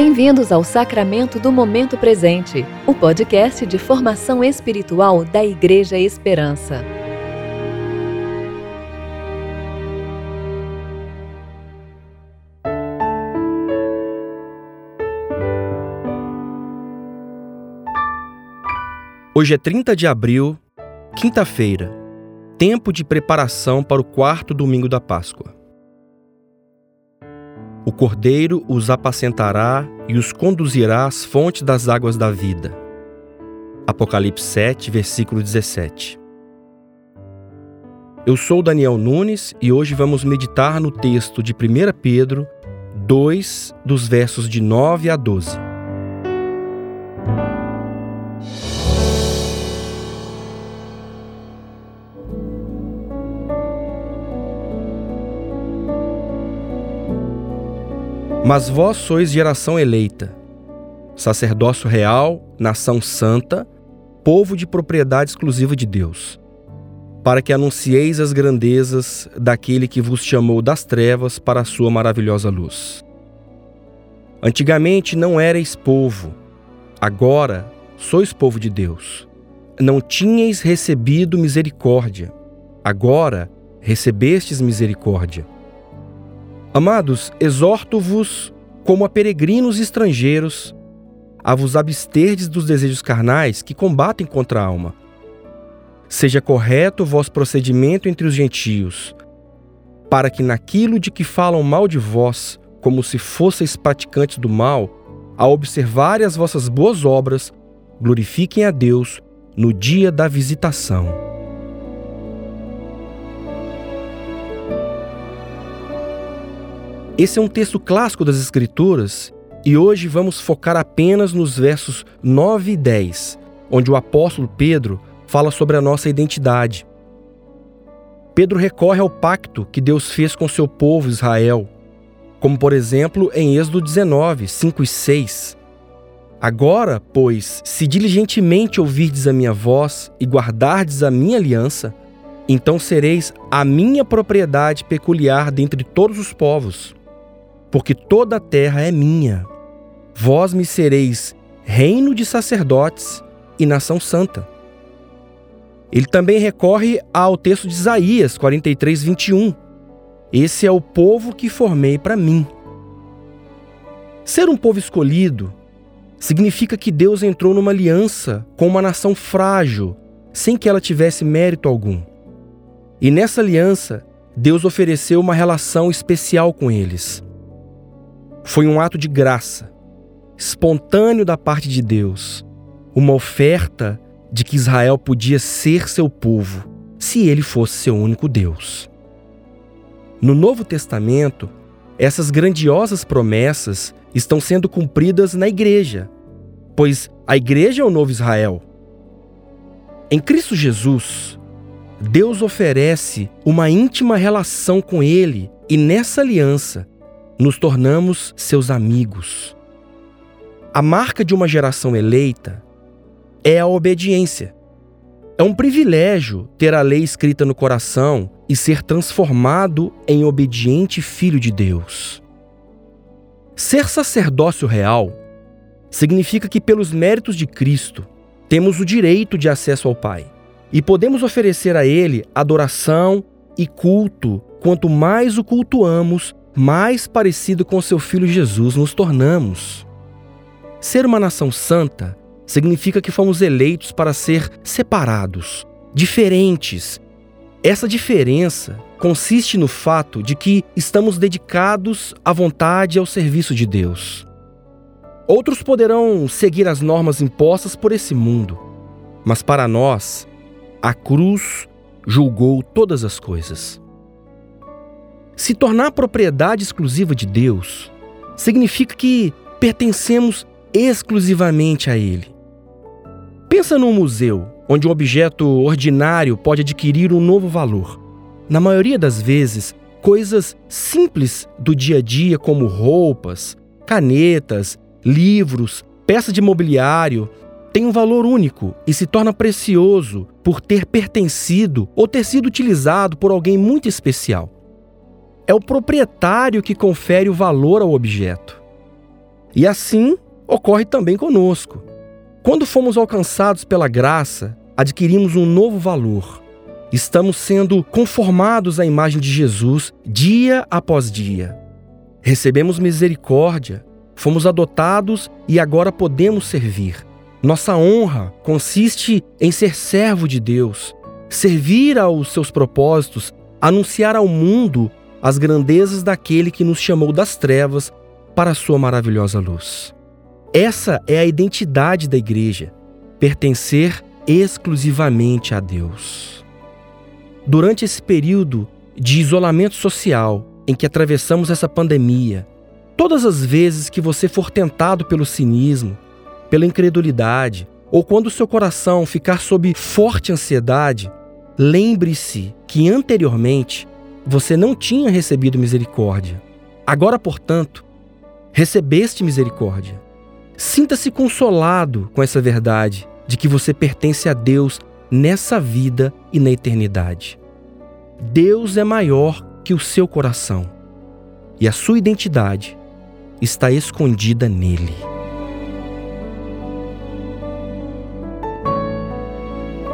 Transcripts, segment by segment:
Bem-vindos ao Sacramento do Momento Presente, o podcast de formação espiritual da Igreja Esperança. Hoje é 30 de abril, quinta-feira, tempo de preparação para o quarto domingo da Páscoa. O cordeiro os apacentará e os conduzirá às fontes das águas da vida. Apocalipse 7, versículo 17. Eu sou Daniel Nunes e hoje vamos meditar no texto de 1 Pedro 2, dos versos de 9 a 12. Mas vós sois geração eleita, sacerdócio real, nação santa, povo de propriedade exclusiva de Deus, para que anuncieis as grandezas daquele que vos chamou das trevas para a sua maravilhosa luz. Antigamente não erais povo, agora sois povo de Deus. Não tinhais recebido misericórdia, agora recebestes misericórdia. Amados, exorto-vos como a peregrinos estrangeiros a vos absterdes dos desejos carnais que combatem contra a alma. Seja correto o vosso procedimento entre os gentios, para que naquilo de que falam mal de vós, como se fosseis praticantes do mal, a observarem as vossas boas obras, glorifiquem a Deus no dia da visitação. Esse é um texto clássico das Escrituras e hoje vamos focar apenas nos versos 9 e 10, onde o apóstolo Pedro fala sobre a nossa identidade. Pedro recorre ao pacto que Deus fez com seu povo Israel, como por exemplo em Êxodo 19, 5 e 6. Agora, pois, se diligentemente ouvirdes a minha voz e guardardes a minha aliança, então sereis a minha propriedade peculiar dentre todos os povos porque toda a terra é minha. Vós me sereis reino de sacerdotes e nação santa. Ele também recorre ao texto de Isaías 43, 21. Esse é o povo que formei para mim. Ser um povo escolhido significa que Deus entrou numa aliança com uma nação frágil, sem que ela tivesse mérito algum. E nessa aliança, Deus ofereceu uma relação especial com eles. Foi um ato de graça, espontâneo da parte de Deus, uma oferta de que Israel podia ser seu povo, se ele fosse seu único Deus. No Novo Testamento, essas grandiosas promessas estão sendo cumpridas na igreja, pois a igreja é o novo Israel. Em Cristo Jesus, Deus oferece uma íntima relação com Ele e nessa aliança nos tornamos seus amigos. A marca de uma geração eleita é a obediência. É um privilégio ter a lei escrita no coração e ser transformado em obediente filho de Deus. Ser sacerdócio real significa que, pelos méritos de Cristo, temos o direito de acesso ao Pai e podemos oferecer a Ele adoração e culto. Quanto mais o cultuamos, mais parecido com seu filho Jesus nos tornamos. Ser uma nação santa significa que fomos eleitos para ser separados, diferentes. Essa diferença consiste no fato de que estamos dedicados à vontade e ao serviço de Deus. Outros poderão seguir as normas impostas por esse mundo, mas para nós, a cruz julgou todas as coisas. Se tornar propriedade exclusiva de Deus significa que pertencemos exclusivamente a Ele. Pensa num museu, onde um objeto ordinário pode adquirir um novo valor. Na maioria das vezes, coisas simples do dia a dia, como roupas, canetas, livros, peças de mobiliário, têm um valor único e se torna precioso por ter pertencido ou ter sido utilizado por alguém muito especial. É o proprietário que confere o valor ao objeto. E assim ocorre também conosco. Quando fomos alcançados pela graça, adquirimos um novo valor. Estamos sendo conformados à imagem de Jesus dia após dia. Recebemos misericórdia, fomos adotados e agora podemos servir. Nossa honra consiste em ser servo de Deus, servir aos seus propósitos, anunciar ao mundo as grandezas daquele que nos chamou das trevas para a sua maravilhosa luz. Essa é a identidade da igreja, pertencer exclusivamente a Deus. Durante esse período de isolamento social em que atravessamos essa pandemia, todas as vezes que você for tentado pelo cinismo, pela incredulidade, ou quando seu coração ficar sob forte ansiedade, lembre-se que anteriormente você não tinha recebido misericórdia. Agora, portanto, recebeste misericórdia. Sinta-se consolado com essa verdade de que você pertence a Deus nessa vida e na eternidade. Deus é maior que o seu coração e a sua identidade está escondida nele.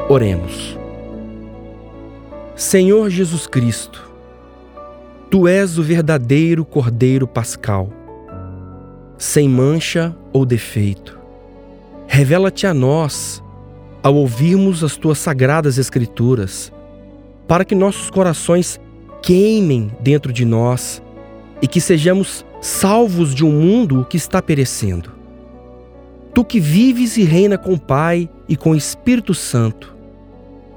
Oremos. Senhor Jesus Cristo, Tu és o verdadeiro Cordeiro Pascal sem mancha ou defeito. Revela-te a nós ao ouvirmos as tuas sagradas Escrituras, para que nossos corações queimem dentro de nós e que sejamos salvos de um mundo que está perecendo. Tu que vives e reina com o Pai e com o Espírito Santo,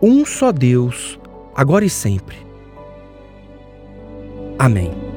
um só Deus, agora e sempre. Amém.